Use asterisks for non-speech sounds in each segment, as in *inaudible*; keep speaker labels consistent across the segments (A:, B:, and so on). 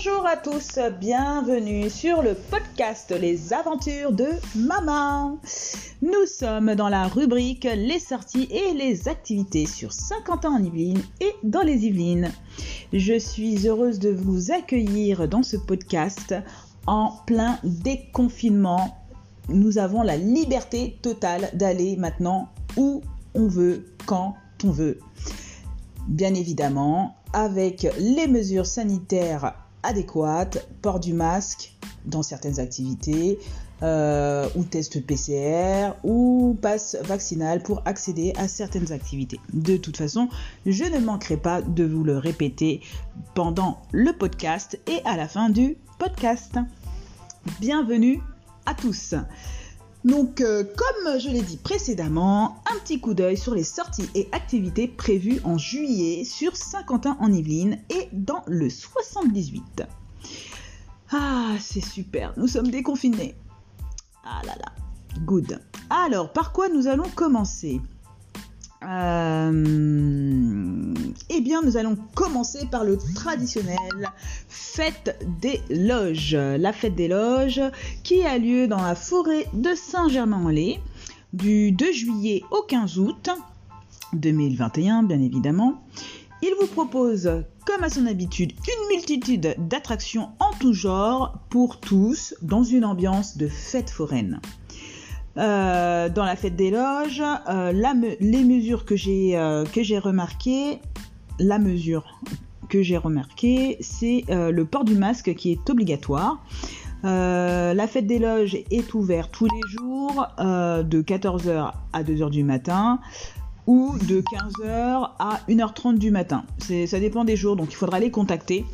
A: Bonjour à tous, bienvenue sur le podcast Les aventures de Maman. Nous sommes dans la rubrique Les sorties et les activités sur Saint-Quentin en Yvelines et dans les Yvelines. Je suis heureuse de vous accueillir dans ce podcast en plein déconfinement. Nous avons la liberté totale d'aller maintenant où on veut, quand on veut. Bien évidemment, avec les mesures sanitaires adéquates, port du masque dans certaines activités, euh, ou test PCR, ou passe vaccinal pour accéder à certaines activités. De toute façon, je ne manquerai pas de vous le répéter pendant le podcast et à la fin du podcast. Bienvenue à tous. Donc, euh, comme je l'ai dit précédemment, un petit coup d'œil sur les sorties et activités prévues en juillet sur Saint-Quentin en Yvelines et dans le 78. Ah, c'est super, nous sommes déconfinés. Ah là là, good. Alors, par quoi nous allons commencer? Euh, eh bien, nous allons commencer par le traditionnel fête des loges. La fête des loges qui a lieu dans la forêt de Saint-Germain-en-Laye du 2 juillet au 15 août 2021, bien évidemment. Il vous propose, comme à son habitude, une multitude d'attractions en tout genre pour tous dans une ambiance de fête foraine. Euh, dans la fête des loges, euh, les mesures que j'ai euh, que j'ai remarquées, la mesure que j'ai remarquée, c'est le port du masque qui est obligatoire. la fête des loges est ouverte tous les jours de 14h à 2h du matin ou de 15h à 1h30 du matin. Ça dépend des jours, donc il faudra les contacter.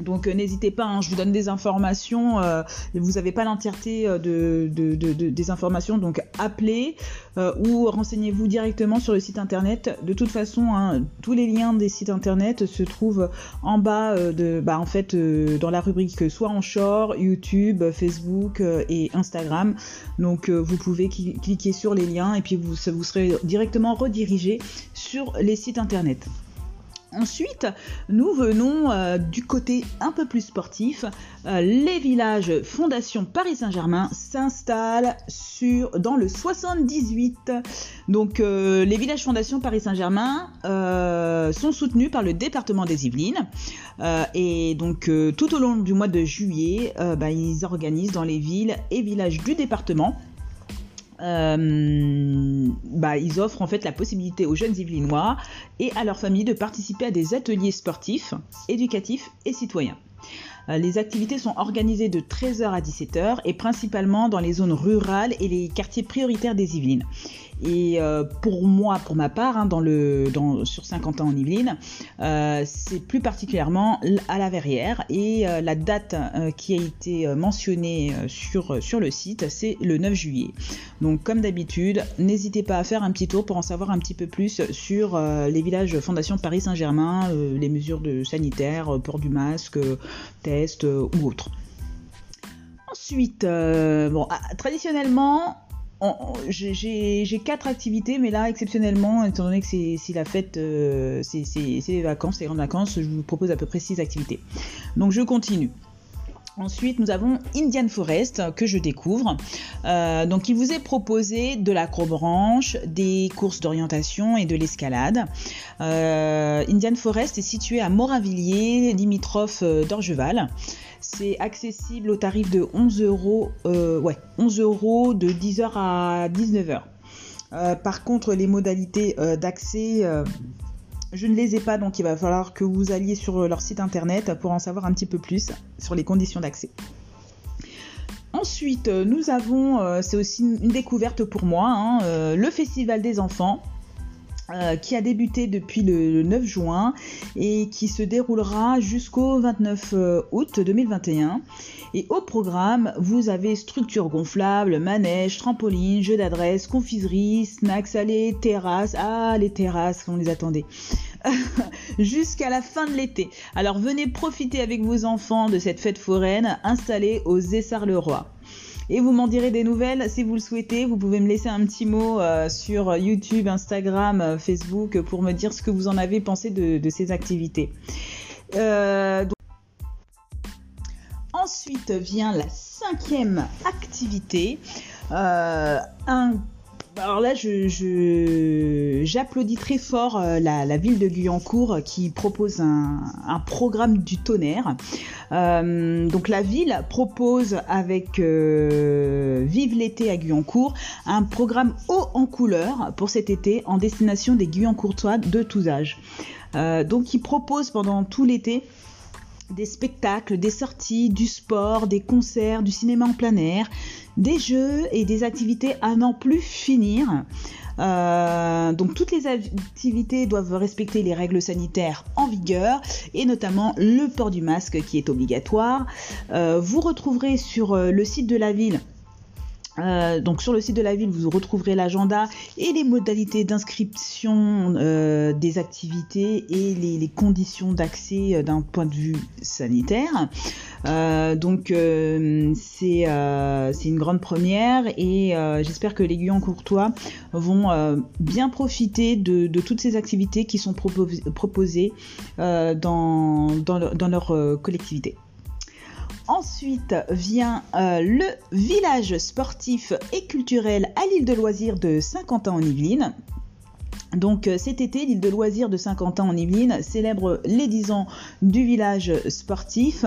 A: Donc euh, n'hésitez pas, hein, je vous donne des informations, euh, vous n'avez pas l'entièreté euh, de, des informations, donc appelez ou renseignez-vous directement sur le site internet. De toute façon, hein, tous les liens des sites internet se trouvent en bas bah, en fait, dans la rubrique soit en short, YouTube, Facebook et Instagram. Donc vous pouvez cliquer sur les liens et puis vous serez directement redirigé sur les sites internet. Ensuite, nous venons euh, du côté un peu plus sportif. Euh, les villages Fondation Paris Saint-Germain s'installent sur dans le 78. Donc, euh, les villages Fondation Paris Saint-Germain sont soutenus par le département des Yvelines. et donc, tout au long du mois de juillet, bah, ils organisent dans les villes et villages du département euh, bah, ils offrent en fait la possibilité aux jeunes Yvelinois et à leurs familles de participer à des ateliers sportifs, éducatifs et citoyens. Euh, les activités sont organisées de 13h à 17h et principalement dans les zones rurales et les quartiers prioritaires des Yvelines. Et euh, pour moi, pour ma part, hein, sur 50 ans en Yvelines, euh, c'est plus particulièrement à la Verrière. Et la date qui a été mentionnée sur, le site, c'est le 9 juillet. Donc comme d'habitude, n'hésitez pas à faire un petit tour pour en savoir un petit peu plus sur les villages Fondation Paris Saint-Germain, les mesures sanitaires, port du masque, test ou autre. Ensuite, bon, ah, traditionnellement, j'ai quatre activités, mais là, exceptionnellement, étant donné que c'est la fête, euh, c'est les vacances, les grandes vacances, je vous propose à peu près six activités. Donc je continue. Ensuite, nous avons Indian Forest que je découvre. Euh, donc, il vous est proposé de l'acrobranche, des courses d'orientation et de l'escalade. Euh, Indian Forest est situé à Moravilliers, limitrophe d'Orgeval. C'est accessible au tarif de 11 euros, euh, ouais, 11 euros de 10h à 19h. Euh, par contre, les modalités euh, d'accès, je ne les ai pas, donc il va falloir que vous alliez sur leur site internet pour en savoir un petit peu plus sur les conditions d'accès. Ensuite, nous avons, c'est aussi une découverte pour moi, hein, le Festival des enfants. Euh, qui a débuté depuis le 9 juin et qui se déroulera jusqu'au 29 euh, août 2021. Et au programme, vous avez structure gonflable, manège, trampoline, jeu d'adresse, confiserie, snacks salés, terrasses. Ah, les terrasses, on les attendait. *laughs* Jusqu'à la fin de l'été. Alors venez profiter avec vos enfants de cette fête foraine installée aux Essarts-le-Roi et vous m'en direz des nouvelles si vous le souhaitez. Vous pouvez me laisser un petit mot euh, sur YouTube, Instagram, euh, Facebook pour me dire ce que vous en avez pensé de, ces activités. Euh, Ensuite vient la cinquième activité. Un alors là, je, j'applaudis très fort euh, la, ville de Guyancourt qui propose un, programme du tonnerre. Euh, donc la ville propose avec Vive l'été à Guyancourt un programme haut en couleur pour cet été en destination des Guyancourtois de tous âges. donc il propose pendant tout l'été des spectacles, des sorties, du sport, des concerts, du cinéma en plein air, des jeux et des activités à n'en plus finir. Euh, donc toutes les activités doivent respecter les règles sanitaires en vigueur et notamment le port du masque qui est obligatoire. Euh, vous retrouverez sur euh, le site de la ville euh, donc sur le site de la ville, vous retrouverez l'agenda et les modalités d'inscription euh, des activités et les, conditions d'accès euh, d'un point de vue sanitaire. donc c'est une grande première et j'espère que les Guyans courtois vont bien profiter de, toutes ces activités qui sont proposées dans, dans leur collectivité. Ensuite vient euh, le village sportif et culturel à l'île de loisirs de Saint-Quentin en Yvelines. Donc euh, cet été, l'île de loisirs de Saint-Quentin en Yvelines célèbre les 10 ans du village sportif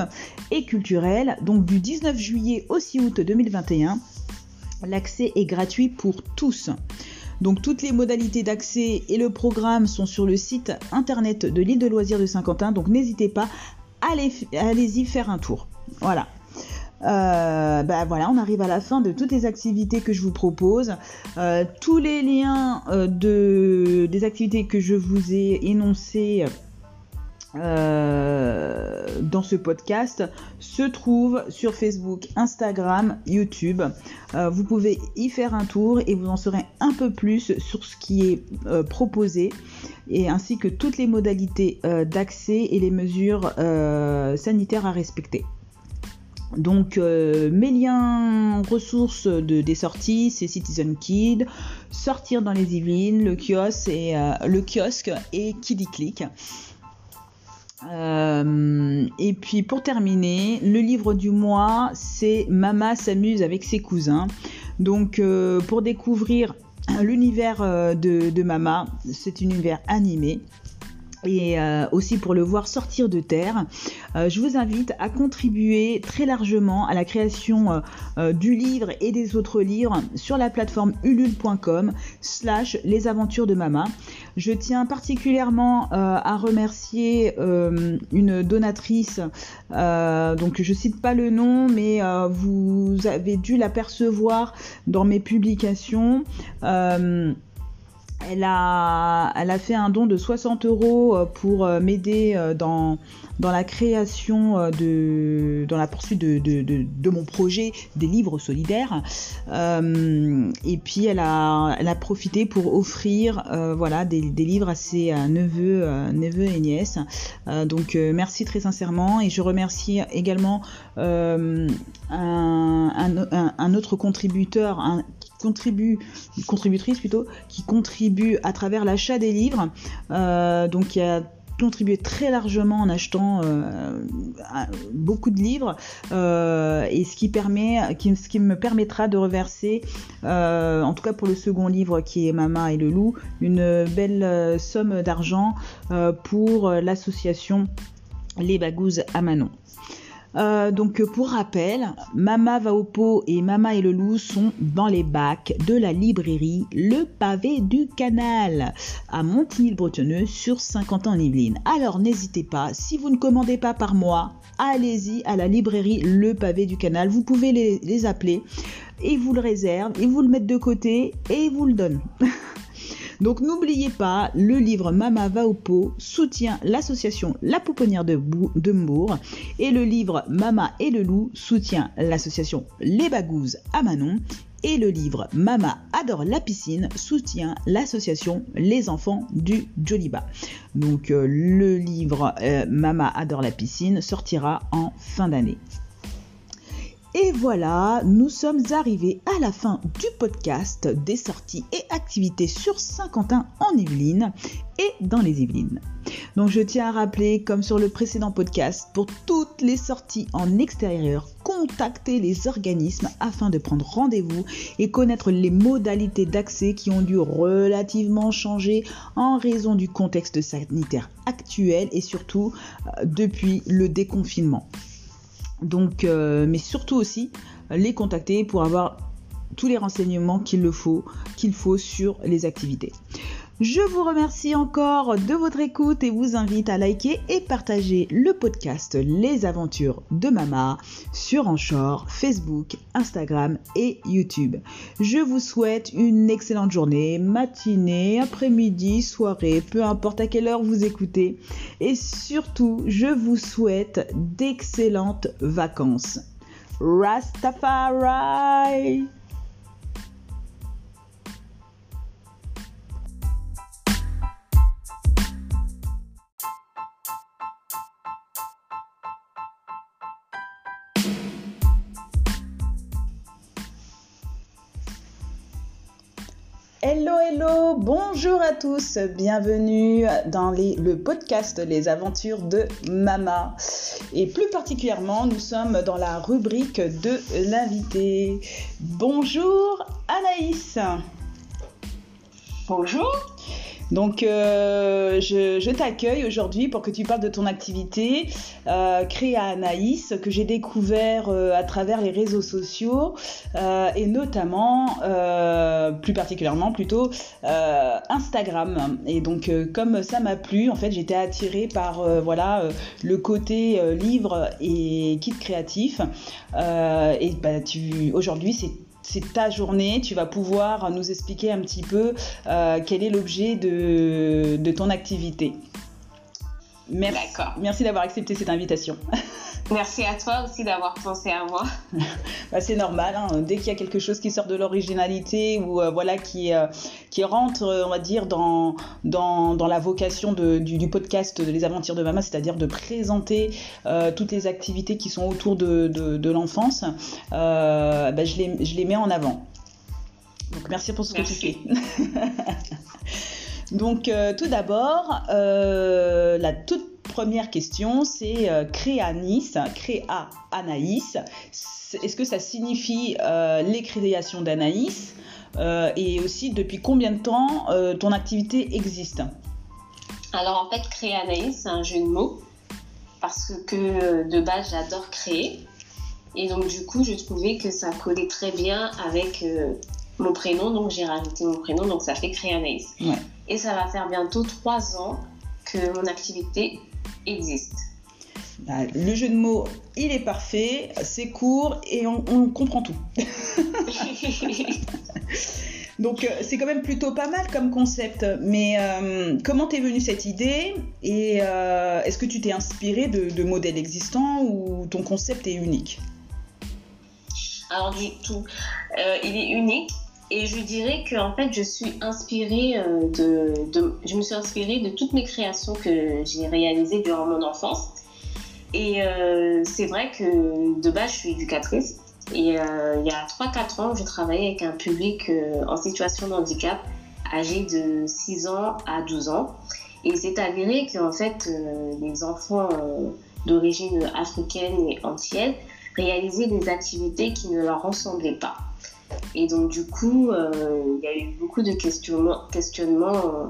A: et culturel. Donc du 19 juillet au 6 août 2021, l'accès est gratuit pour tous. Donc toutes les modalités d'accès et le programme sont sur le site internet de l'île de loisirs de Saint-Quentin. Donc n'hésitez pas, allez-y faire un tour. Voilà. Euh, bah voilà, on arrive à la fin de toutes les activités que je vous propose. Euh, tous les liens euh, de, des activités que je vous ai énoncées dans ce podcast se trouvent sur Facebook, Instagram, YouTube. vous pouvez y faire un tour et vous en saurez un peu plus sur ce qui est proposé et ainsi que toutes les modalités d'accès et les mesures sanitaires à respecter. Donc euh, mes liens ressources de, des sorties, c'est Citizen Kid, Sortir dans les Yvelines, le kiosque et, euh, le kiosque et Kiddy Click. Euh, et puis pour terminer, le livre du mois, c'est Mama s'amuse avec ses cousins. Donc pour découvrir l'univers de, de Mama, c'est un univers animé et euh, aussi pour le voir sortir de terre. Euh, je vous invite à contribuer très largement à la création euh, du livre et des autres livres sur la plateforme ulule.com slash les aventures de Mama. Je tiens particulièrement à remercier une donatrice, donc je cite pas le nom, mais vous avez dû l'apercevoir dans mes publications. Elle a, elle a fait un don de 60 euros euh, pour euh, m'aider euh, dans, dans la création de, dans la poursuite de, de, mon projet des livres solidaires. et puis elle a, elle a profité pour offrir voilà, des, des, livres à ses neveux, neveux et nièces. donc merci très sincèrement et je remercie également un, un, autre contributeur, contribue, contributrice plutôt, qui contribue à travers l'achat des livres, euh, donc qui a contribué très largement en achetant euh, beaucoup de livres euh, et ce qui permet ce qui me permettra de reverser en tout cas pour le second livre qui est Mama et le loup une belle somme d'argent pour l'association les Bagouses à Manon. Euh, donc pour rappel, Mama va au pot et Mama et le loup sont dans les bacs de la librairie Le Pavé du Canal à Montigny-le-Bretonneux sur 50 ans en Yvelines. Alors n'hésitez pas, si vous ne commandez pas par mois, allez-y à la librairie Le Pavé du Canal. Vous pouvez les, appeler et vous le réservent, et vous le mettent de côté et ils vous le donnent. *laughs* Donc n'oubliez pas, le livre Mama va au pot soutient l'association La Pouponnière de, Mbourg et le livre Mama et le loup soutient l'association Les Bagouzes à Manon et le livre Mama adore la piscine soutient l'association Les enfants du Joliba. Donc euh, le livre euh, Mama adore la piscine sortira en fin d'année. Et voilà, nous sommes arrivés à la fin du podcast des sorties et activités sur Saint-Quentin en Yvelines et dans les Yvelines. Donc je tiens à rappeler, comme sur le précédent podcast, pour toutes les sorties en extérieur, contactez les organismes afin de prendre rendez-vous et connaître les modalités d'accès qui ont dû relativement changer en raison du contexte sanitaire actuel et surtout euh, depuis le déconfinement. Donc, euh, mais surtout aussi les contacter pour avoir tous les renseignements qu'il faut, qu'il faut sur les activités. Je vous remercie encore de votre écoute et vous invite à liker et partager le podcast Les Aventures de Mama sur Anchor, Facebook, Instagram et YouTube. Je vous souhaite une excellente journée, matinée, après-midi, soirée, peu importe à quelle heure vous écoutez. Et surtout, je vous souhaite d'excellentes vacances. Rastafari! Hello, hello, bonjour à tous, bienvenue dans le podcast Les aventures de Mama. Et plus particulièrement, nous sommes dans la rubrique de l'invité. Bonjour Anaïs.
B: Bonjour.
A: Donc, euh, je, t'accueille aujourd'hui pour que tu parles de ton activité euh, créée à Anaïs, que j'ai découvert euh, à travers les réseaux sociaux et notamment, plus particulièrement plutôt, Instagram. Et donc, comme ça m'a plu, en fait, j'étais attirée par voilà le côté livre et kit créatif. et bah, aujourd'hui, c'est c'est ta journée, tu vas pouvoir nous expliquer un petit peu euh, quel est l'objet de, ton activité. Merci, merci d'avoir accepté cette invitation. *laughs*
B: Merci à toi aussi d'avoir pensé à moi.
A: Bah, c'est normal, hein. dès qu'il y a quelque chose qui sort de l'originalité ou euh, voilà qui, euh, qui rentre, euh, on va dire, dans, dans, dans la vocation de, du, podcast Les Aventures de Mama, c'est-à-dire de présenter toutes les activités qui sont autour de, de, l'enfance, bah, je, les, je les mets en avant. Donc merci pour ce que tu fais. *laughs* Donc tout d'abord, la toute première question, c'est euh, créa Nice, créa Anaïs. Est-ce que ça signifie euh, les créations d'Anaïs? Euh, Et aussi, depuis combien de temps ton activité existe?
B: Alors en fait, créa Anaïs, c'est un jeu de mots parce que de base, j'adore créer. Et donc du coup, je trouvais que ça collait très bien avec mon prénom, donc j'ai rajouté mon prénom, donc ça fait créa Anaïs. Et ça va faire bientôt trois ans que mon activité existe.
A: Bah, le jeu de mots, il est parfait, c'est court et on, comprend tout. *laughs* *laughs* Donc euh, c'est quand même plutôt pas mal comme concept. Mais euh, comment t'es venue cette idée Et euh, est-ce que tu t'es inspiré de, modèles existants ou ton concept est unique?
B: Alors du tout, il est unique. Et je dirais que en fait, euh, je me suis inspirée de toutes mes créations que j'ai réalisées durant mon enfance. Et euh, c'est vrai que de base, je suis éducatrice. Et euh, il y a 3-4 ans, je travaillais avec un public en situation de handicap âgé de 6 ans à 12 ans. Et c'est avéré qu'en fait, les enfants d'origine africaine et antienne réalisaient des activités qui ne leur ressemblaient pas. Et donc, du coup, euh, il y a eu beaucoup de questionnements, euh,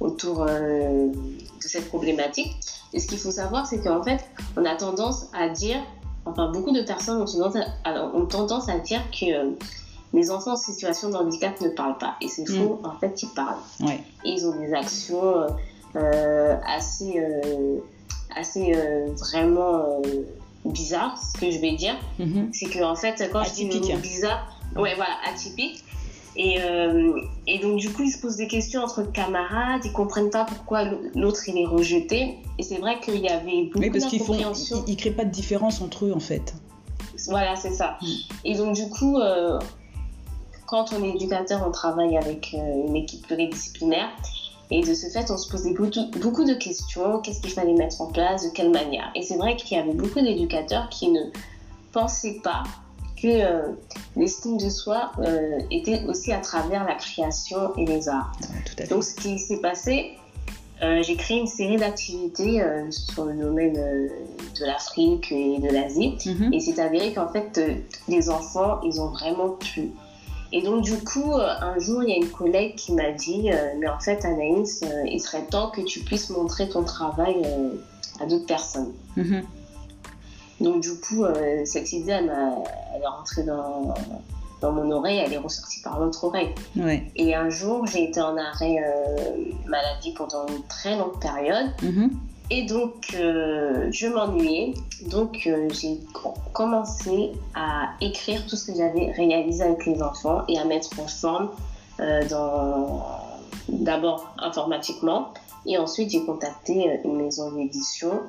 B: autour euh, de cette problématique. Et ce qu'il faut savoir, c'est qu'en fait, on a tendance à dire, enfin, beaucoup de personnes ont tendance à, ont tendance à dire que les enfants en situation de handicap ne parlent pas. Et c'est faux, mm. en fait, ils parlent. Et ils ont des actions assez, assez vraiment bizarres, ce que je vais dire. Mm-hmm. C'est que, en fait, quand je dis bizarre, Ouais, voilà, atypique. Et, euh, et, donc, du coup, ils se posent des questions entre camarades, ils comprennent pas pourquoi l'autre il est rejeté. Et c'est vrai qu'il y avait beaucoup oui, parce qu'ils font,
A: ils, créent pas de différence entre eux en fait.
B: Voilà, c'est ça. Mm. Et donc, du coup, euh, quand on est éducateur, on travaille avec euh, une équipe pluridisciplinaire. Et de ce fait, on se posait beaucoup, beaucoup de questions. Qu'est-ce qu'il fallait mettre en place? De quelle manière? Et c'est vrai qu'il y avait beaucoup d'éducateurs qui ne pensaient pas que l'estime de soi était aussi à travers la création et les arts. Donc ce qui s'est passé, j'ai créé une série d'activités sur le domaine de l'Afrique et de l'Asie. Mhm. Et c'est avéré qu'en fait, les enfants, ils ont vraiment pu et donc, du coup, euh, un jour, il y a une collègue qui m'a dit euh, Mais en fait, Anaïs, euh, il serait temps que tu puisses montrer ton travail à d'autres personnes. Mhm. Donc, du coup, cette idée, elle, est rentrée dans, dans, mon oreille, elle est ressortie par l'autre oreille. Et un jour, j'ai été en arrêt maladie pendant une très longue période. Mhm. Et donc, euh, je m'ennuyais. Donc, euh, j'ai commencé à écrire tout ce que j'avais réalisé avec les enfants et à mettre en forme euh, d'abord informatiquement. Et ensuite, j'ai contacté une maison d'édition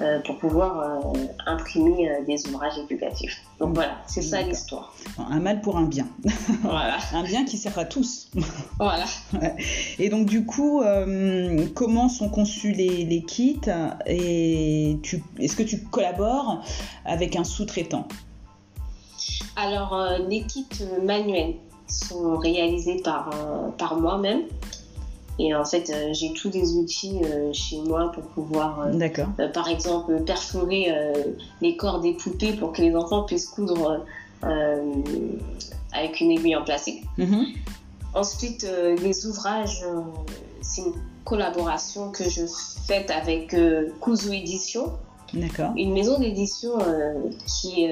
B: euh, pour pouvoir euh, imprimer euh, des ouvrages éducatifs. Donc voilà, c'est ça l'histoire.
A: Un mal pour un bien. *laughs* Voilà. un bien qui sert à tous. *laughs*
B: Voilà.
A: Et donc du coup, comment sont conçus les, les kits et est-ce que tu collabores avec un sous-traitant?
B: Alors les kits manuels sont réalisés par, par moi-même. Et en fait, euh, j'ai tous les outils euh, chez moi pour pouvoir, euh, par exemple, perforer les corps des poupées pour que les enfants puissent coudre avec une aiguille en plastique. Mhm. Ensuite, les ouvrages, c'est une collaboration que je fais avec Kuzu Édition.
A: D'accord.
B: Une maison d'édition qui,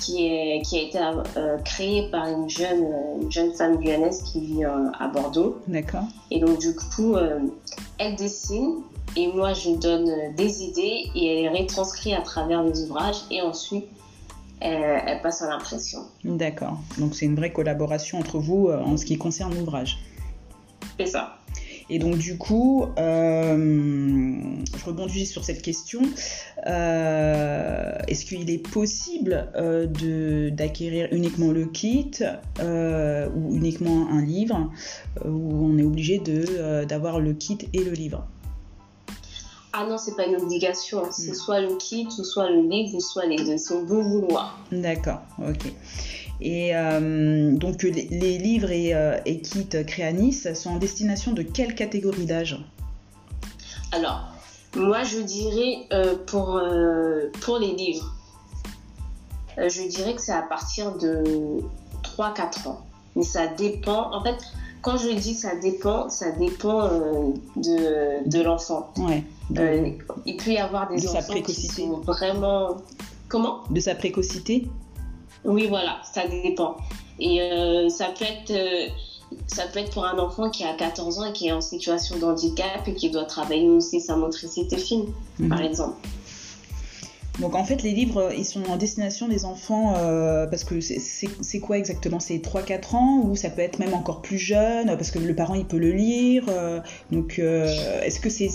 B: qui, est, qui a été euh, créée par une jeune, une jeune femme guyanaise qui vit euh, à Bordeaux.
A: D'accord.
B: Et donc, du coup, euh, elle dessine et moi, je donne des idées et elle est retranscrite à travers les ouvrages et ensuite, elle, passe à l'impression.
A: D'accord. Donc, c'est une vraie collaboration entre vous en ce qui concerne l'ouvrage.
B: C'est ça.
A: Et donc du coup, euh, je rebondis sur cette question. Euh, est-ce qu'il est possible euh, d'acquérir uniquement le kit ou uniquement un livre où on est obligé d'avoir le kit et le livre?
B: Ah non, c'est pas une obligation. C'est hmm. soit le kit, ou soit le livre, ou soit les deux. C'est au bon vouloir.
A: D'accord, ok. Et euh, donc les, livres et, euh, et, kits Créanis sont en destination de quelle catégorie d'âge?
B: Alors, moi je dirais euh, pour, pour les livres, je dirais que c'est à partir de 3-4 ans. Mais ça dépend. En fait, quand je dis ça dépend, ça dépend de, de l'enfant.
A: Ouais.
B: il peut y avoir des enfants qui sont vraiment... Comment?
A: De sa précocité?
B: Oui, voilà, ça dépend. Et euh, ça peut être euh, ça peut être pour un enfant qui a 14 ans et qui est en situation de handicap et qui doit travailler aussi sa motricité fine, par mhm. exemple.
A: Donc en fait, les livres, ils sont en destination des enfants euh, parce que c'est quoi exactement? C'est 3-4 ans ou ça peut être même encore plus jeune parce que le parent, il peut le lire. donc est-ce que c'est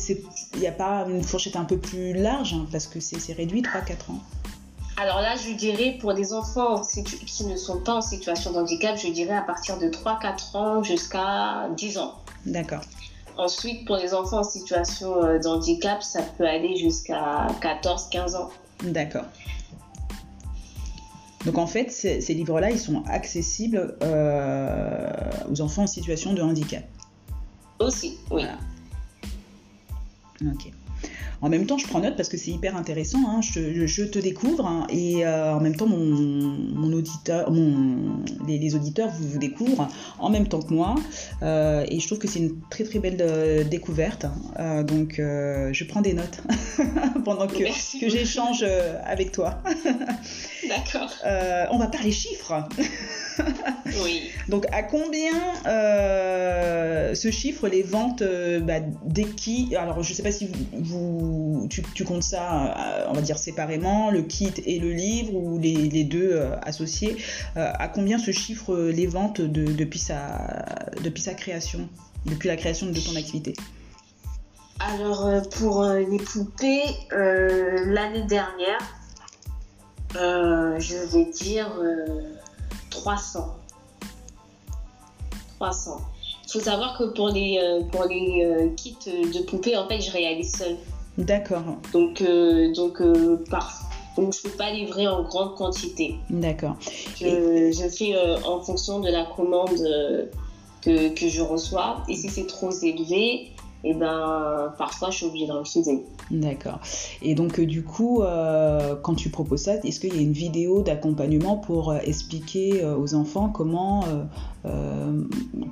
A: il n'y a pas une fourchette un peu plus large hein, parce que c'est réduit 3-4 ans?
B: Alors là, je dirais pour des enfants qui ne sont pas en situation de handicap, je dirais à partir de 3-4 ans jusqu'à 10 ans.
A: D'accord.
B: Ensuite, pour les enfants en situation euh, de handicap, ça peut aller jusqu'à 14-15 ans.
A: D'accord. Donc en fait, ces, livres-là, ils sont accessibles euh, aux enfants en situation de handicap.
B: Aussi, oui.
A: Ok. En même temps, je prends note parce que c'est hyper intéressant. Hein. Je, te découvre hein, et euh, en même temps, mon, auditeur, les, auditeurs vous, vous, découvrent en même temps que moi. Euh, et je trouve que c'est une très très belle euh, découverte. donc, je prends des notes *laughs* pendant que, que j'échange avec toi.
B: D'accord.
A: on va parler chiffres.
B: Oui. *laughs*
A: Donc, à combien euh, se chiffrent les ventes euh, bah, des qui Alors, je ne sais pas si vous, tu, comptes ça, euh, on va dire séparément, le kit et le livre, ou les, deux associés. à combien se chiffrent les ventes depuis, sa, depuis sa création, depuis la création de ton activité?
B: Alors pour les poupées, l'année dernière, je vais dire 300. 300. Il faut savoir que pour les, euh, pour les euh, kits de poupées, en fait, je réalise seul.
A: D'accord.
B: Donc, euh, donc par, Donc, je ne peux pas livrer en grande quantité.
A: D'accord.
B: Je, je fais en fonction de la commande que, que, je reçois. Et si c'est trop élevé, et eh ben parfois je suis obligée de refuser.
A: D'accord. Et donc euh, du coup, euh, quand tu proposes ça, est-ce qu'il y a une vidéo d'accompagnement pour euh, expliquer aux enfants comment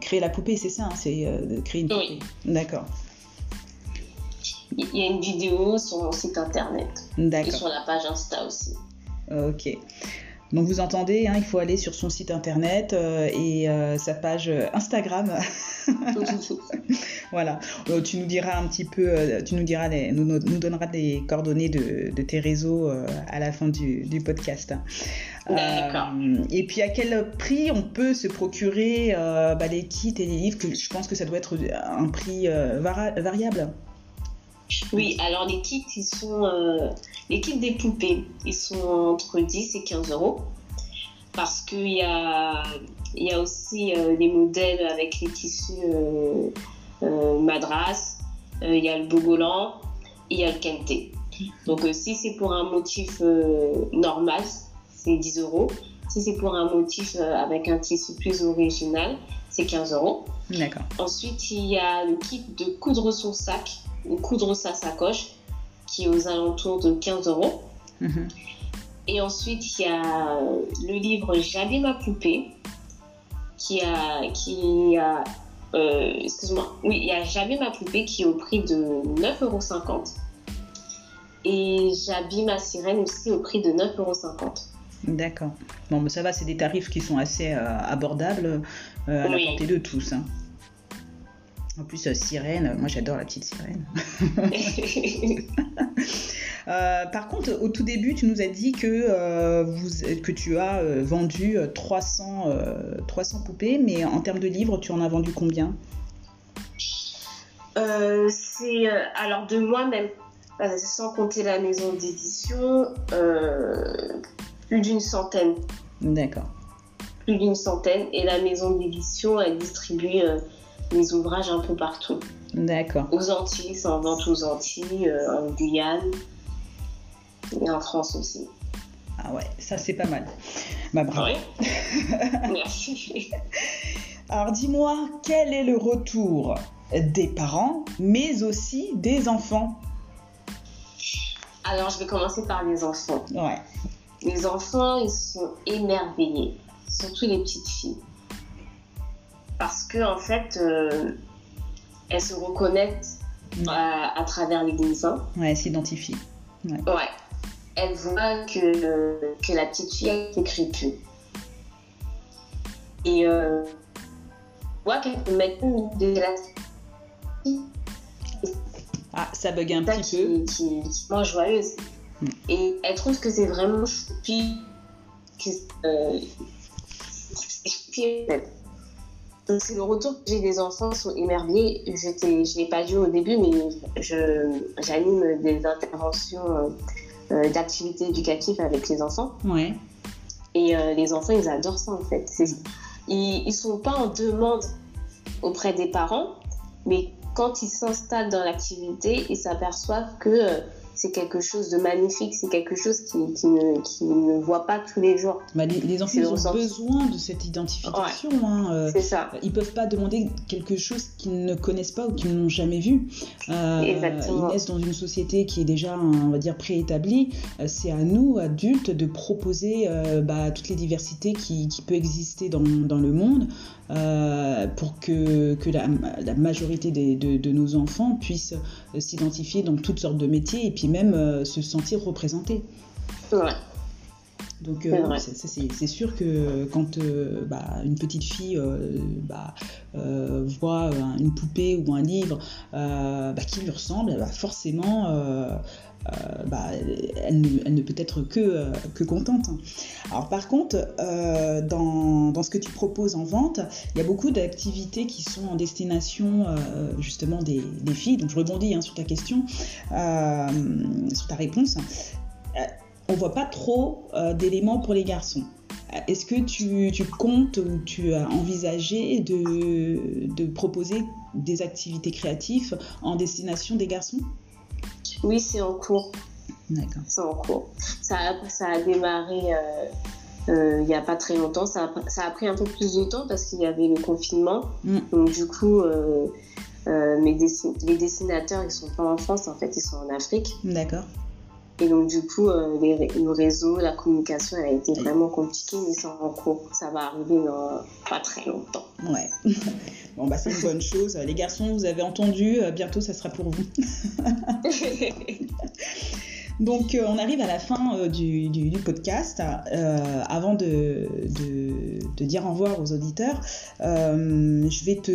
A: créer la poupée? C'est ça, hein, c'est créer une poupée. Oui. D'accord.
B: Il y a une vidéo sur mon site internet. D'accord. Et sur la page Insta aussi.
A: Ok. Donc vous entendez, hein, il faut aller sur son site internet euh, et euh, sa page Instagram. *laughs* *laughs* voilà. Euh, tu nous diras un petit peu, tu nous diras, nous, nous donneras des coordonnées de, tes réseaux à la fin du, podcast.
B: D'accord.
A: et puis à quel prix on peut se procurer bah, les kits et les livres que Je pense que ça doit être un prix variable?
B: Oui, alors les kits, ils sont. Euh, les kits des poupées, ils sont entre 10 et 15 euros. Parce qu'il y a, y a aussi euh, les modèles avec les tissus euh, madras, il y a le bogolan il y a le kenté. Donc si c'est pour un motif normal, c'est 10 euros. Si c'est pour un motif avec un tissu plus original, c'est 15 euros.
A: D'accord.
B: Ensuite, il y a le kit de coudre son sac ou coudre sa sacoche, qui est aux alentours de 15 euros. Mhm. Et ensuite, il y a le livre J'habille ma poupée, qui a, qui a euh, excuse-moi, oui, il y a J'habille ma poupée qui est au prix de 9,50 euros. Et J'habille ma sirène aussi au prix de 9,50 euros.
A: D'accord. Bon, mais ça va, c'est des tarifs qui sont assez euh, abordables euh, à la portée de tous. Hein. En plus, euh, sirène, moi j'adore la petite sirène. *laughs* Euh, par contre, au tout début, tu nous as dit que, euh, vous, que tu as vendu 300, 300 poupées, mais en termes de livres, tu en as vendu combien?
B: C'est alors de moi-même, sans compter la maison d'édition, plus d'une centaine.
A: D'accord.
B: Plus d'une centaine, et la maison d'édition a distribué les ouvrages un peu partout.
A: D'accord.
B: Aux Antilles, c'est en vente aux Antilles, euh, en Guyane et en France aussi.
A: Ah ouais, ça c'est pas mal. Bah bravo. *laughs*
B: Merci.
A: Alors dis-moi, quel est le retour des parents, mais aussi des enfants?
B: Alors je vais commencer par les enfants.
A: Ouais.
B: Les enfants, ils sont émerveillés, surtout les petites filles parce que en fait, euh, elles se reconnaissent à, travers les dessins.
A: Ouais, elles s'identifient.
B: Ouais. ouais. Elles voient que, que la petite fille a écrit plus. Et euh, voit qu'elle peut mettre une de la
A: ah, ça bug un petit
B: peu. Qui, qui mange joyeuse. Hmm. Et elle trouve que c'est vraiment choupi. Que, euh, c'est le retour que j'ai des enfants sont émerveillés. Je ne l'ai pas dit au début, mais j'anime des interventions euh, euh, d'activités éducatives avec les enfants.
A: Ouais.
B: Et euh, les enfants, ils adorent ça en fait. Ils ne sont pas en demande auprès des parents, mais quand ils s'installent dans l'activité, ils s'aperçoivent que c'est quelque chose de magnifique, c'est quelque chose qui, qui, ne, qui ne voit pas tous les jours.
A: Bah, les, enfants ont besoin de cette identification. Hein,
B: euh, c'est ça.
A: Ils peuvent pas demander quelque chose qu'ils ne connaissent pas ou qu'ils n'ont jamais vu.
B: Euh, Exactement.
A: Ils naissent dans une société qui est déjà, on va dire, préétablie. Euh, c'est à nous, adultes, de proposer bah, toutes les diversités qui, qui peuvent exister dans, dans le monde. Euh, pour que, que la, la majorité des, de, de, nos enfants puissent s'identifier dans toutes sortes de métiers et puis même euh, se sentir représentés.
B: Ouais.
A: Donc euh, c'est sûr que quand bah, une petite fille bah, voit une poupée ou un livre bah, qui lui ressemble, forcément euh, bah, elle, ne, peut être que, euh, contente. Alors par contre, euh, dans, ce que tu proposes en vente, il y a beaucoup d'activités qui sont en destination justement des, filles. Donc je rebondis hein, sur ta question, sur ta réponse. on voit pas trop d'éléments pour les garçons. Est-ce que tu, comptes ou tu as envisagé de proposer des activités créatives en destination des garçons?
B: Oui, c'est en cours.
A: D'accord.
B: C'est en cours. Ça, a- ça a démarré euh, euh, il n'y a pas très longtemps. Ça a, ça a pris un peu plus de temps parce qu'il y avait le confinement.
A: Mm.
B: Donc du coup, euh, euh, mes dessin- les dessinateurs, ils sont pas en France, en fait, ils sont en Afrique.
A: D'accord.
B: Et donc du coup, les le réseau, la communication, elle a été vraiment compliquée, mais c'est en cours. Ça va arriver dans pas très longtemps.
A: Ouais. *laughs* Bon, bah, c'est une bonne chose. Les garçons, vous avez entendu, euh, bientôt, ça sera pour vous. *laughs* Donc, euh, on arrive à la fin euh, du, podcast. Euh, avant de, dire au revoir aux auditeurs, je vais te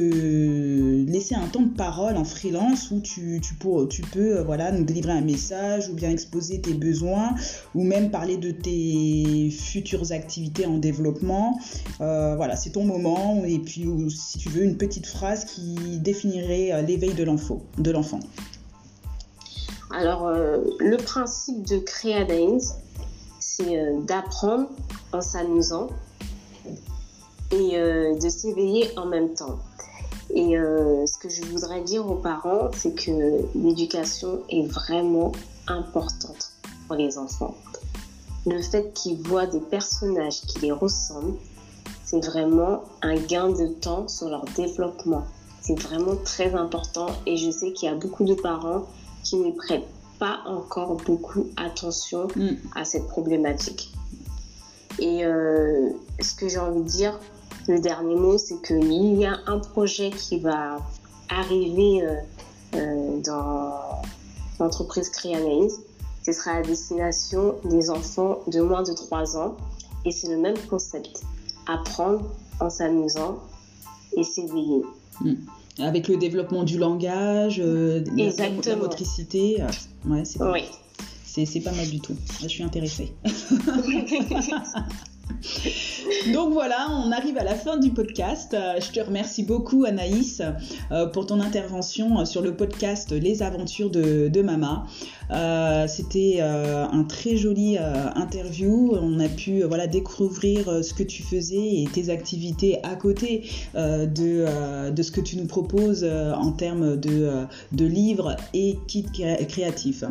A: laisser un temps de parole en freelance où tu, peux voilà, nous délivrer un message ou bien exposer tes besoins ou même parler de tes futures activités en développement. Voilà, c'est ton moment. Et puis, si tu veux, une petite phrase qui définirait l'éveil de l'enfant.
B: Alors, euh, le principe de Creadains, c'est euh, d'apprendre en s'amusant et euh, de s'éveiller en même temps. Et ce que je voudrais dire aux parents, c'est que l'éducation est vraiment importante pour les enfants. Le fait qu'ils voient des personnages qui les ressemblent, c'est vraiment un gain de temps sur leur développement. C'est vraiment très important et je sais qu'il y a beaucoup de parents qui ne prêtent pas encore beaucoup attention
A: Mm.
B: à cette problématique. Et euh, ce que j'ai envie de dire, le dernier mot, c'est qu'il y a un projet qui va arriver euh, euh, dans l'entreprise Creanalyse. Ce sera à destination des enfants de moins de 3 ans. Et c'est le même concept. Apprendre en s'amusant et s'éveiller.
A: Avec le développement du langage, euh, la- motricité. euh, ouais, c'est
B: Oui.
A: c'est pas mal du tout. Je suis intéressée. *laughs* Donc voilà, on arrive à la fin du podcast. Euh, Je te remercie beaucoup Anaïs euh, pour ton intervention sur le podcast Les aventures de, Mama. Euh, C'était euh, un très joli euh, interview. On a pu euh, voilà, découvrir euh, ce que tu faisais et tes activités à côté euh, de, euh, de ce que tu nous proposes euh, en termes de, euh, de livres et kits cré- créatifs.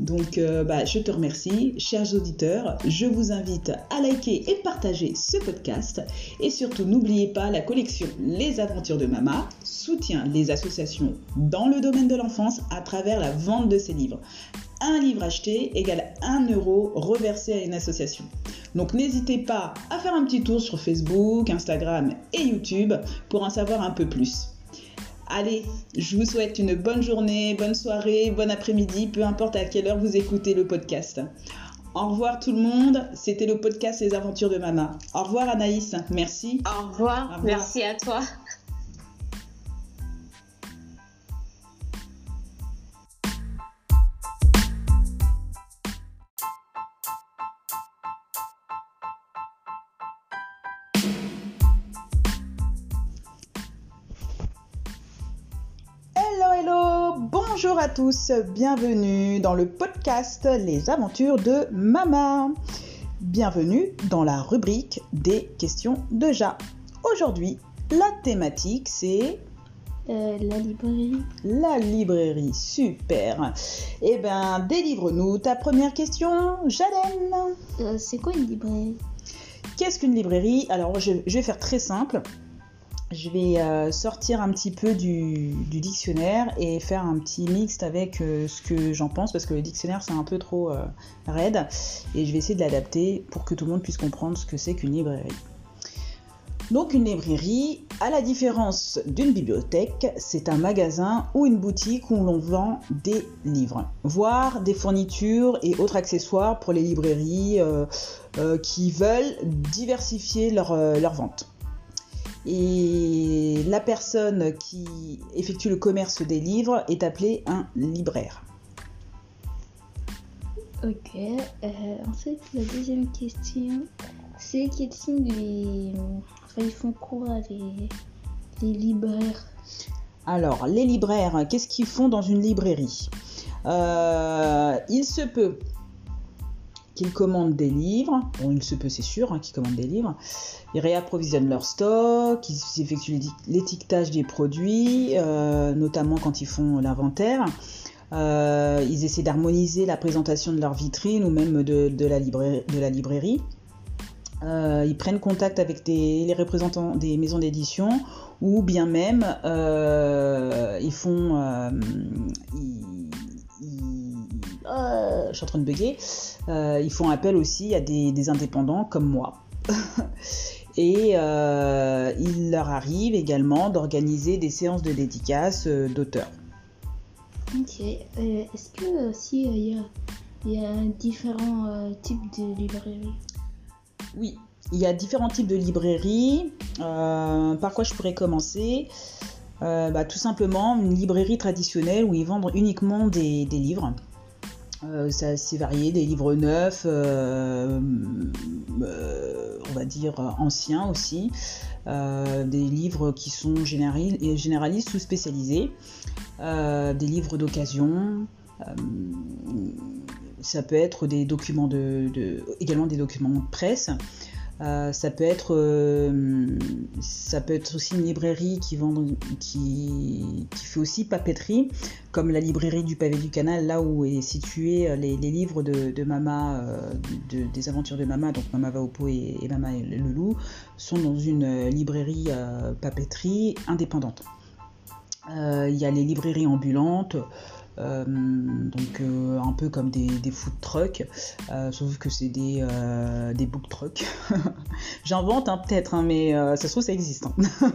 A: Donc, euh, bah, je te remercie, chers auditeurs. Je vous invite à liker et partager ce podcast. Et surtout, n'oubliez pas la collection Les Aventures de Mama soutient les associations dans le domaine de l'enfance à travers la vente de ces livres. Un livre acheté égale 1 euro reversé à une association. Donc n'hésitez pas à faire un petit tour sur Facebook, Instagram et YouTube pour en savoir un peu plus. Allez, je vous souhaite une bonne journée, bonne soirée, bon après-midi, peu importe à quelle heure vous écoutez le podcast. Au revoir tout le monde, c'était le podcast Les Aventures de Mama. Au revoir Anaïs, merci.
B: Au revoir.
A: Au revoir.
B: Merci à toi.
A: Bonjour à tous, bienvenue dans le podcast Les Aventures de Mama. Bienvenue dans la rubrique des questions de Ja. Aujourd'hui, la thématique c'est
C: Euh, la librairie.
A: la librairie. Super. Eh ben, délivre-nous ta première question, Jalen.
C: Euh, c'est quoi une librairie?
A: Qu'est-ce qu'une librairie? Alors, je, je vais faire très simple. Je vais euh, sortir un petit peu du, dictionnaire et faire un petit mixte avec euh, ce que j'en pense parce que le dictionnaire c'est un peu trop euh, raide et je vais essayer de l'adapter pour que tout le monde puisse comprendre ce que c'est qu'une librairie. Donc une librairie, à la différence d'une bibliothèque, c'est un magasin ou une boutique où l'on vend des livres, voire des fournitures et autres accessoires pour les librairies qui veulent diversifier leur vente. Et la personne qui effectue le commerce des livres est appelée un libraire.
C: Ok. Euh, ensuite, la deuxième question, c'est quels sont les. Enfin, ils font quoi les, les libraires?
A: Alors, les libraires, qu'est-ce qu'ils font dans une librairie? Euh, Il se peut qu'ils commandent des livres. Bon, il se peut, c'est sûr, hein, qu'ils commandent des livres. Ils réapprovisionnent leur stock, ils effectuent l'éti- l'étiquetage des produits, euh, notamment quand ils font l'inventaire. ils essaient d'harmoniser la présentation de leur vitrine ou même de, la, librairie, ils prennent contact avec les représentants des maisons d'édition ou bien même ils font je suis en train de bugger ils font appel aussi à des indépendants comme moi *laughs* Et euh, il leur arrive également d'organiser des séances de dédicaces euh, d'auteurs.
C: Ok. Euh, est-ce que aussi il y, a, différents types de librairies
A: Oui, il y a différents types de librairies. par quoi je pourrais commencer? Bah, Tout simplement une librairie traditionnelle où ils vendent uniquement des livres. Euh, c'est assez varié, des livres neufs, euh, euh, on va dire anciens aussi, des livres qui sont généralistes ou spécialisés, des livres d'occasion. ça peut être des documents de, également des documents de presse, euh, ça peut être euh, ça peut être aussi une librairie qui vend qui, fait aussi papeterie comme la librairie du pavé du canal là où est situé euh, les, livres de, Mama des aventures de Mama. Donc Mama va au pot et, Mama et le loup sont dans une librairie papeterie indépendante. Il y a les librairies ambulantes euh, donc euh, un peu comme des, food trucks, euh, sauf que c'est des, book trucks. *laughs* J'invente hein, peut-être, hein, mais ça se trouve ça existe. Hein. *laughs*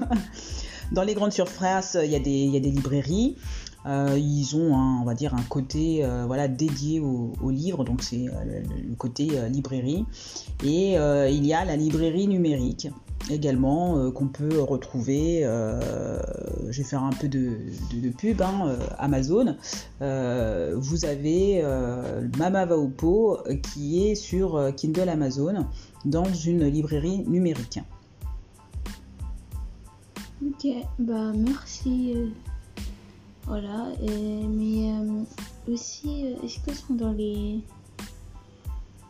A: Dans les grandes surfaces, il y, a des librairies. ils ont, on va dire, un côté voilà, dédié aux livres, donc c'est le, côté librairie. Et il y a la librairie numérique également euh, qu'on peut retrouver, euh, je vais faire un peu de, pub, hein, euh, Amazon. vous avez Mama va au pot qui est sur Kindle Amazon dans une librairie numérique.
C: Ok, bah merci. voilà, mais aussi, est-ce que sont dans les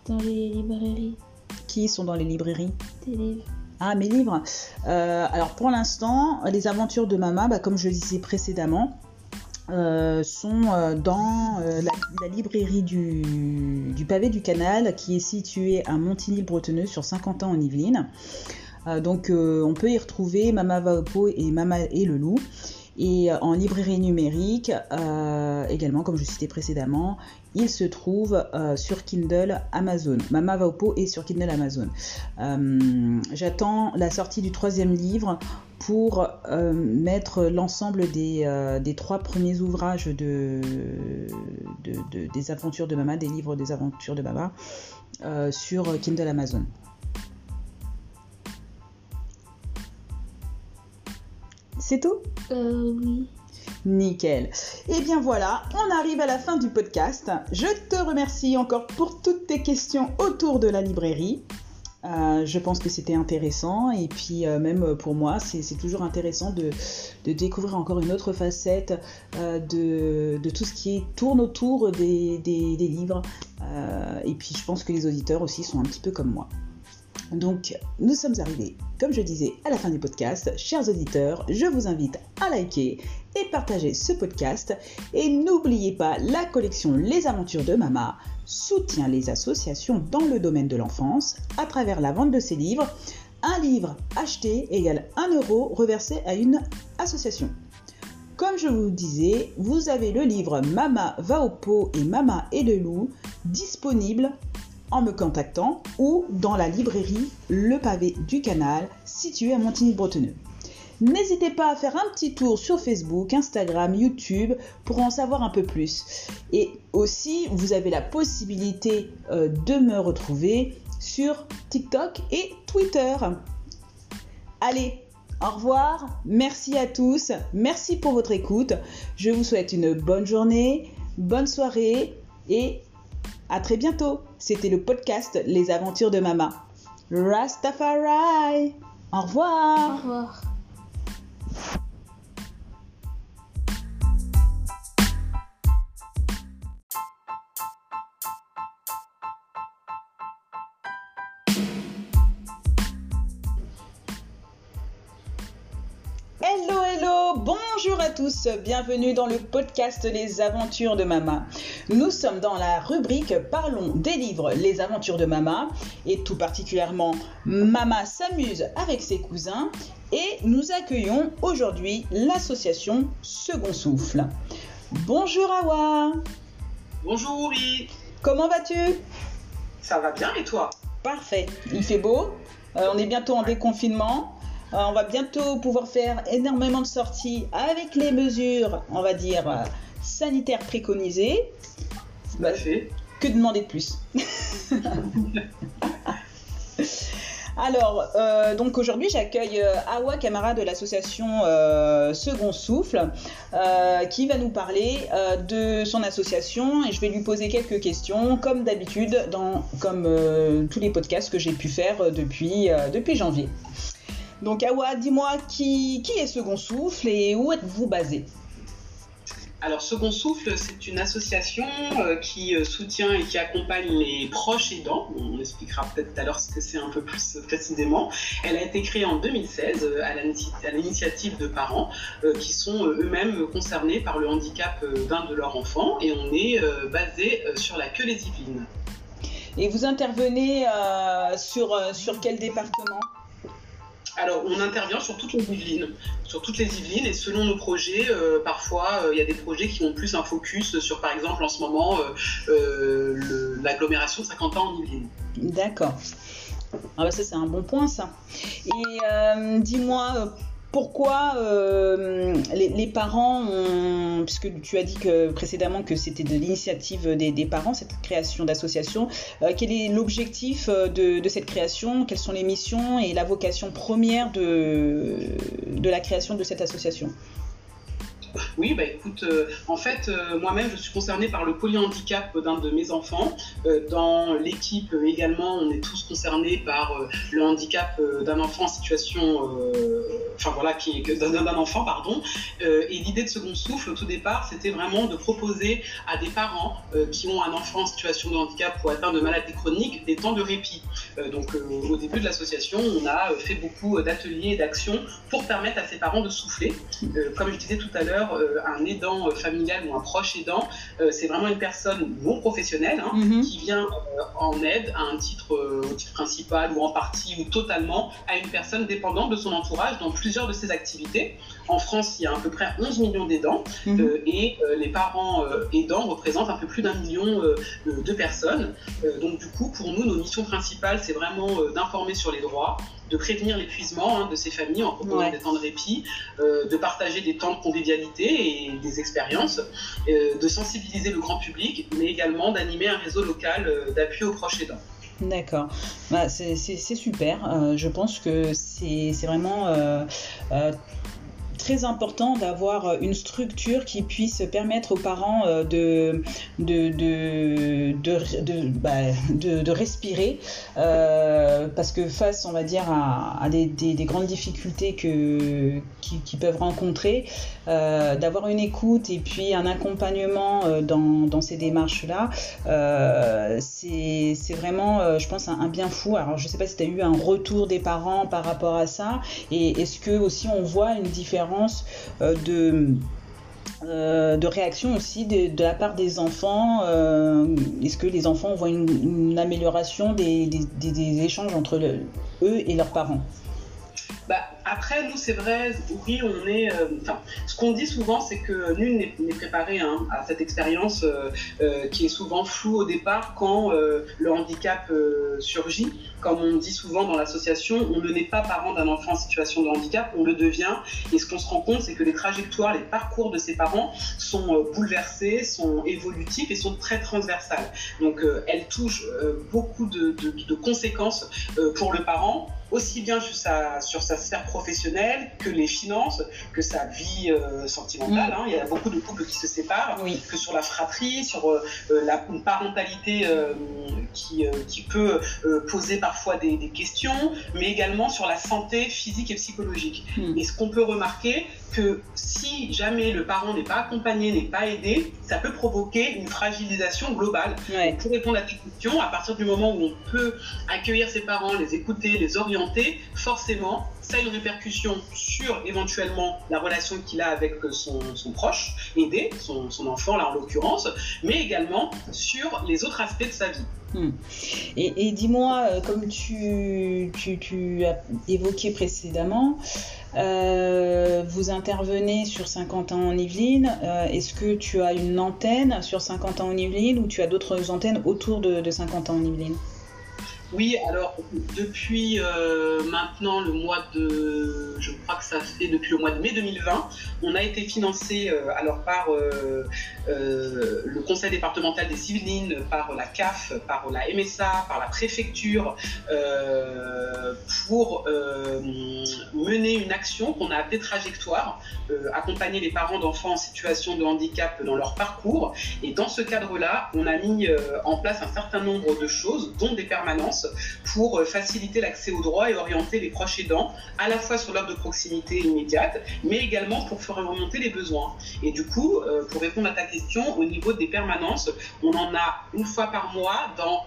C: dans les librairies?
A: Qui sont dans les librairies?
C: Des livres.
A: Ah, mes livres. Euh, alors pour l'instant, les aventures de Mama, bah, comme je le disais précédemment, euh, sont euh, dans la, librairie du, pavé du canal qui est située à Montigny-le-Bretonneux sur 50 ans en Yvelines. donc on peut y retrouver Mama va et Mama et le loup. Et en librairie numérique, également, comme je citais précédemment, il se trouve euh, sur Kindle Amazon. Mama va au pot et sur Kindle Amazon. Euh, j'attends la sortie du troisième livre pour euh, mettre l'ensemble des, trois premiers ouvrages de, des aventures de Mama, des livres des aventures de Mama, sur Kindle Amazon. C'est tout
C: Oui.
A: Nickel. Et eh bien voilà, on arrive à la fin du podcast. Je te remercie encore pour toutes tes questions autour de la librairie. Euh, je pense que c'était intéressant et puis euh, même pour moi c'est toujours intéressant de, découvrir encore une autre facette euh, de, tout ce qui tourne autour des livres et puis je pense que les auditeurs aussi sont un petit peu comme moi. Donc, nous sommes arrivés, comme je disais, à la fin du podcast. Chers auditeurs, je vous invite à liker et partager ce podcast. Et n'oubliez pas, la collection Les Aventures de Mama soutient les associations dans le domaine de l'enfance à travers la vente de ses livres. Un livre acheté égale 1 euro reversé à une association. Comme je vous disais, vous avez le livre Mama va au pot et Mama et le loup disponible en me contactant ou dans la librairie Le Pavé du Canal située à Montigny-Bretonneux. N'hésitez pas à faire un petit tour sur Facebook, Instagram, YouTube pour en savoir un peu plus. Et aussi, vous avez la possibilité euh, de me retrouver sur TikTok et Twitter. Allez, au revoir, merci à tous, merci pour votre écoute. Je vous souhaite une bonne journée, bonne soirée et à très bientôt. C'était le podcast Les Aventures de Mama. Rastafari. Au revoir.
C: Au revoir.
A: Tous, bienvenue dans le podcast Les aventures de Mama. Nous sommes dans la rubrique Parlons des livres Les aventures de Mama et tout particulièrement Mama s'amuse avec ses cousins et nous accueillons aujourd'hui l'association Second Souffle. Bonjour Awa.
D: Bonjour Uri.
A: Comment vas-tu?
D: Ça va bien et toi?
A: Parfait, il fait beau, euh, on est bientôt en déconfinement. Euh, on va bientôt pouvoir faire énormément de sorties avec les mesures, on va dire, euh, sanitaires préconisées.
D: Bah, fait.
A: Que demander de plus? Alors, euh, donc aujourd'hui, j'accueille Awa Camara de l'association Second Souffle, qui va nous parler de son association et je vais lui poser quelques questions, comme d'habitude, dans comme tous les podcasts que j'ai pu faire depuis, depuis janvier. Donc Awa, dis-moi qui, qui est Second Souffle et où êtes-vous basé
D: alors, Second Souffle, c'est une association euh, qui euh, soutient et qui accompagne les proches aidants. On expliquera peut-être tout à l'heure ce que c'est un peu plus précisément. Elle a été créée en 2016 euh, à l'initiative de parents qui sont eux-mêmes concernés par le handicap d'un de leurs enfants et on est basé sur la queue les Yvelines.
A: Et vous intervenez sur, sur quel département?
D: Alors, on intervient sur toutes les Yvelines, sur toutes les Yvelines, et selon nos projets, euh, parfois, euh, il y a des projets qui ont plus un focus sur, par exemple, en ce moment, euh, l'agglomération de 50 ans en Yvelines.
A: D'accord. Ah bah ça, c'est un bon point, ça. Et dis-moi, pourquoi euh, les, parents puisque tu as dit précédemment que c'était de l'initiative des, parents, cette création d'association, euh, quel est l'objectif euh, de, cette création? Quelles sont les missions et la vocation première de la création de cette association?
D: Oui, bah écoute, euh, en fait, euh, moi-même, je suis concernée par le polyhandicap d'un de mes enfants. Euh, dans l'équipe également, on est tous concernés par le handicap d'un enfant en situation, enfin voilà, d'un enfant, pardon. et l'idée de Second Souffle, au tout départ, c'était vraiment de proposer à des parents qui ont un enfant en situation de handicap ou atteint de maladie chronique des temps de répit. Donc, au début de l'association, on a fait beaucoup d'ateliers et d'actions pour permettre à ces parents de souffler. comme je disais tout à l'heure, euh, un aidant euh, familial ou un proche aidant, euh, c'est vraiment une personne non professionnelle hein, mhm. qui vient en aide à un titre, au titre principal ou en partie ou totalement à une personne dépendante de son entourage dans plusieurs de ses activités. En France, il y a à peu près 11 millions d'aidants mhm. et les parents aidants représentent un peu plus d'un million de personnes. donc du coup, pour nous, nos missions principales, c'est vraiment d'informer sur les droits, de prévenir l'épuisement hein, de ces familles en proposant des temps de répit, euh, de partager des temps de convivialité et des expériences, euh, de sensibiliser le grand public, mais également d'animer un réseau local euh, d'appui aux proches aidants.
A: D'accord, bah, c'est super. je pense que c'est vraiment très important d'avoir euh, une structure qui puisse permettre aux parents euh, de, de, de, de, bah, de respirer euh, parce que face, on va dire, à, des, des, grandes difficultés que, qui, peuvent rencontrer, d'avoir une écoute et puis un accompagnement dans, dans ces démarches-là, c'est vraiment, je pense, un, bien fou. Alors, je sais pas si tu as eu un retour des parents par rapport à ça et est-ce que aussi on voit une différence euh, de, euh, de réaction aussi de, la part des enfants euh, Est-ce que les enfants voient une, amélioration des, échanges entre eux et leurs parents?
D: Bah, après, nous, c'est vrai, oui, on est. Euh, ce qu'on dit souvent, c'est que nul n'est préparé hein, à cette expérience euh, euh, qui est souvent floue au départ quand le handicap surgit. Comme on dit souvent dans l'association, on ne naît pas parent d'un enfant en situation de handicap, on le devient. Et ce qu'on se rend compte, c'est que les trajectoires, les parcours de ses parents sont bouleversés, sont évolutifs et sont très transversales. Donc, elles touchent beaucoup de, de, conséquences pour le parent aussi bien sur sa, sur sa sphère professionnelle que les finances, que sa vie euh, sentimentale. Mm. Hein. Il y a beaucoup de couples qui se séparent, que sur la fratrie, sur euh, euh, la parentalité qui, qui peut poser parfois des, questions, mais également sur la santé physique et psychologique. Mm. Et ce qu'on peut remarquer, que si jamais le parent n'est pas accompagné, n'est pas aidé, ça peut provoquer une fragilisation globale. Pour répondre à tes questions, à partir du moment où on peut accueillir ses parents, les écouter, les orienter, forcément, ça a une répercussion sur éventuellement la relation qu'il a avec son, proche, aidé, son, enfant là en l'occurrence, mais également sur les autres aspects de sa vie.
A: Hmm. Et, dis-moi, euh, comme tu, tu, as évoqué précédemment, euh, vous intervenez sur 50 ans en Yvelines. Euh, est-ce que tu as une antenne sur 50 ans en Yvelines ou tu as d'autres antennes autour de, de 50 ans en Yvelines?
D: Oui, alors depuis euh, maintenant le mois de, je crois que ça fait depuis le mois de mai 2020, on a été financé euh, alors par euh, le Conseil départemental des Yvelines, par la CAF, par la MSA, par la préfecture, pour mener une action qu'on a appelée trajectoire, accompagner les parents d'enfants en situation de handicap dans leur parcours. Et dans ce cadre-là, on a mis en place un certain nombre de choses, dont des permanences pour euh, faciliter l'accès aux droits et orienter les proches aidants à la fois sur l'ordre de proximité immédiate, mais également pour faire remonter les besoins. Et du coup, euh, pour répondre à ta question, au niveau des permanences, on en a une fois par mois dans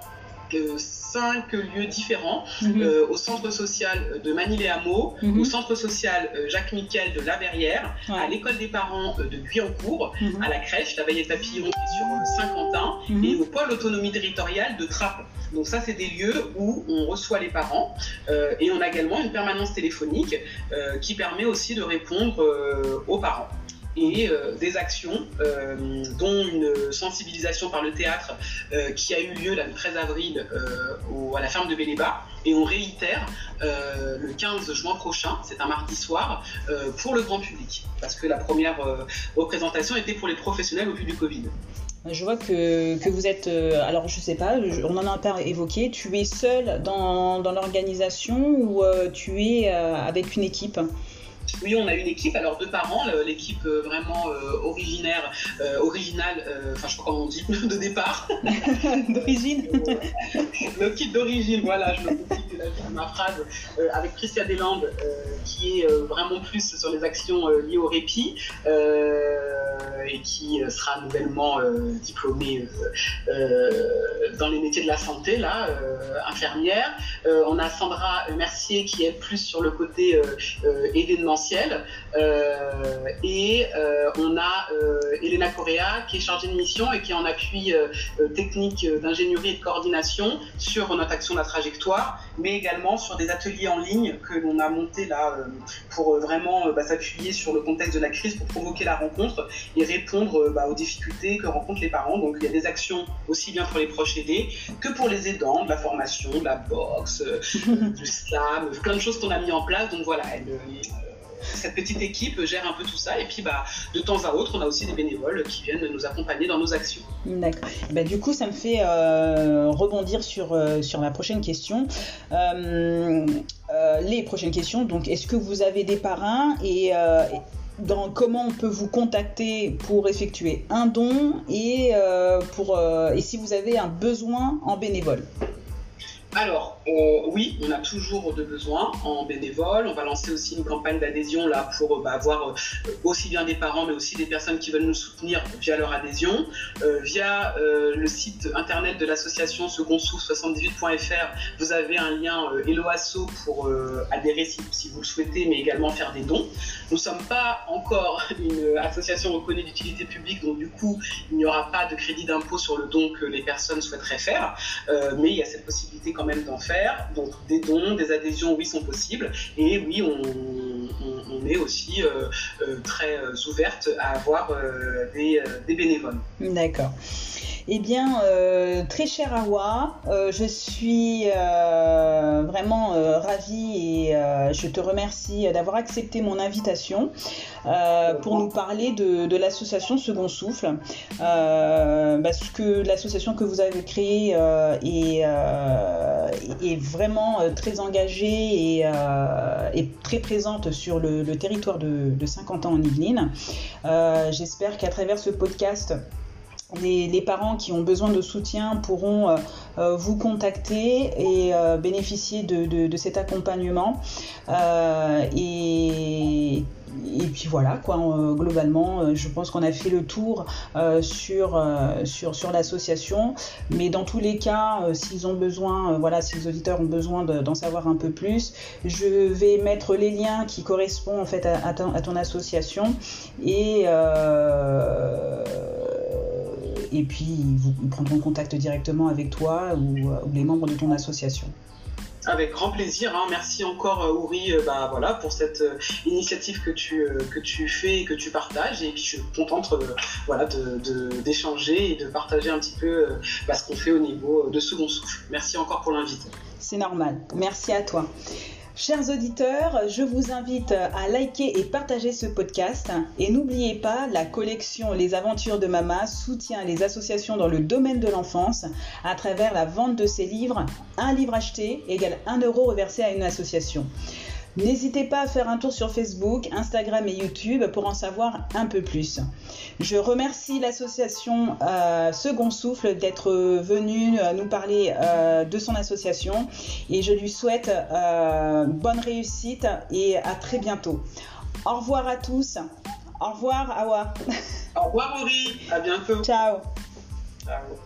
D: cinq lieux différents mhm. euh, au centre social de Manille-les-Hameaux, mhm. au centre social Jacques Miquel de La Verrière, à l'école des parents de Guyancourt, mhm. à la crèche, la Veillette Papillon qui est sur Saint-Quentin, et au pôle autonomie territoriale de Trappes. Donc ça, c'est des lieux où on reçoit les parents euh, et on a également une permanence téléphonique euh, qui permet aussi de répondre euh, aux parents et des actions, dont une sensibilisation par le théâtre qui a eu lieu le 13 avril à la ferme de Béléba. Et on réitère le 15 juin prochain, c'est un mardi soir, pour le grand public. Parce que la première représentation était pour les professionnels au vu du Covid.
A: Je vois que, que vous êtes, euh, alors je sais pas, on en a pas évoqué, tu es seul dans, dans l'organisation ou euh, tu es euh, avec une équipe?
D: Oui, on a une équipe, alors deux parents, l'équipe vraiment originaire, originale, enfin je crois comment on dit, *laughs* de départ. *laughs*
A: d'origine. *laughs*
D: L'équipe d'origine, voilà, je me ma phrase, avec Christian Deslandes, qui est vraiment plus sur les actions liées au répit. Euh, et qui euh, sera nouvellement euh, diplômée dans les métiers de la santé, là, infirmière. on a Sandra Mercier qui est plus sur le côté événementiel. et on a Elena Correa qui est chargée de mission et qui est en appui technique d'ingénierie et de coordination sur notre action de la trajectoire, mais également sur des ateliers en ligne que l'on a montés là pour vraiment bah, s'appuyer sur le contexte de la crise pour provoquer la rencontre et répondre euh, bah, aux difficultés que rencontrent les parents. Donc il y a des actions aussi bien pour les proches aidés que pour les aidants, de la formation, de la boxe, euh, *laughs* du slam, plein de choses qu'on a mis en place. Donc voilà, euh, cette petite équipe gère un peu tout ça. Et puis, bah, de temps à autre, on a aussi des bénévoles qui viennent nous accompagner dans nos actions.
A: D'accord. Bah, du coup, ça me fait rebondir sur, sur la prochaine question. les prochaines questions. Donc, est-ce que vous avez des parrains et comment on peut vous contacter pour effectuer un don et, euh, euh, et si vous avez un besoin en bénévole?
D: Alors, oui, on a toujours de besoins en bénévole. On va lancer aussi une campagne d'adhésion là pour bah, avoir euh, aussi bien des parents, mais aussi des personnes qui veulent nous soutenir via leur adhésion, euh, via euh, le site internet de l'association secondsouf78.fr. Vous avez un lien Eloasso pour adhérer si, vous le souhaitez, mais également faire des dons. Nous ne sommes pas encore *laughs* une association reconnue d'utilité publique, donc du coup, il n'y aura pas de crédit d'impôt sur le don que les personnes souhaiteraient faire, mais il y a cette possibilité quand même d'en faire. Donc des dons, des adhésions, oui, sont possibles. Et oui, on, est aussi euh, euh, très euh, ouverte à avoir des, des bénévoles.
A: D'accord. Eh bien, euh, très cher Awa, euh, je suis euh, vraiment ravie et je te remercie d'avoir accepté mon invitation pour nous parler de, l'association Second Souffle. parce que l'association que vous avez créée est, est, vraiment très engagée et, très présente sur le, territoire de, de 50 ans en Yvelines. J'espère qu'à travers ce podcast, les, parents qui ont besoin de soutien pourront euh, euh, vous contacter et euh, bénéficier de, cet accompagnement. et, puis voilà, quoi, globalement, je pense qu'on a fait le tour sur, l'association. Mais dans tous les cas, s'ils ont besoin, voilà, si les auditeurs ont besoin d'en savoir un peu plus, je vais mettre les liens qui correspondent en fait à, ton, à ton, association et et puis vous prendront contact directement avec toi ou, ou les membres de ton association.
D: Avec grand plaisir. Hein. Merci encore, euh, Ouri, euh, bah, voilà, pour cette euh, initiative que tu, que tu fais et que tu partages. Et puis, je suis contente voilà, d'échanger et de partager un petit peu bah, ce qu'on fait au niveau de Second Souffle. Merci encore pour l'invite.
A: C'est normal. Merci à toi. Chers auditeurs, je vous invite à liker et partager ce podcast. Et n'oubliez pas, la collection Les Aventures de Mama soutient les associations dans le domaine de l'enfance à travers la vente de ses livres. Un livre acheté égale un euro reversé à une association. N'hésitez pas à faire un tour sur Facebook, Instagram et YouTube pour en savoir un peu plus. Je remercie l'association euh, Second Souffle d'être venu euh, nous parler euh, de son association et je lui souhaite bonne réussite et à très bientôt. Au revoir à tous. Au revoir Awa.
D: Au revoir Ori. À bientôt.
A: Ciao.
D: Ciao.